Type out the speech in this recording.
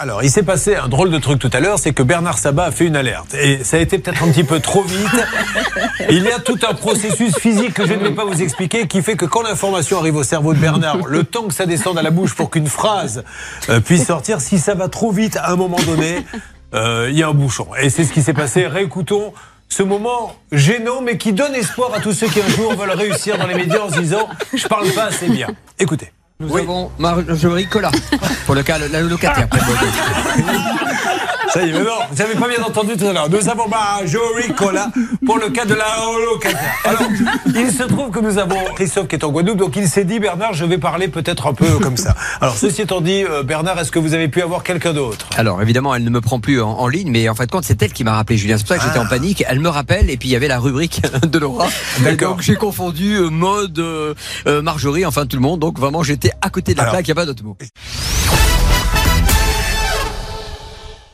Alors, il s'est passé un drôle de truc tout à l'heure, c'est que Bernard Sabat a fait une alerte. Et ça a été peut-être un petit peu trop vite. Il y a tout un processus physique que je ne vais pas vous expliquer qui fait que quand l'information arrive au cerveau de Bernard, le temps que ça descende à la bouche pour qu'une phrase euh, puisse sortir, si ça va trop vite à un moment donné, euh, il y a un bouchon. Et c'est ce qui s'est passé. Réécoutons ce moment gênant, mais qui donne espoir à tous ceux qui un jour veulent réussir dans les médias en se disant Je parle pas assez bien. Écoutez. Nous avons Marjorie Collat pour le cas la locataire. Ça y est, mais non, vous n'avez pas bien entendu tout à l'heure. Nous avons Marjorie Collat pour le cas de la locataire. Alors, il se trouve que nous avons Christophe qui est en Guadeloupe, donc il s'est dit, Bernard, je vais parler peut-être un peu comme ça. Alors, ceci étant dit, euh, Bernard, est-ce que vous avez pu avoir quelqu'un d'autre? Alors, évidemment, elle ne me prend plus en, ligne, mais en fait, compte, c'est elle qui m'a rappelé, Julien. C'est pour ça que j'étais en ah. panique. Elle me rappelle, et puis il y avait la rubrique de Laura. D'accord. Donc, j'ai confondu euh, mode, euh, Marjorie, enfin tout le monde. Donc, vraiment, j'étais à côté de la plaque, il n'y a pas d'autre mot.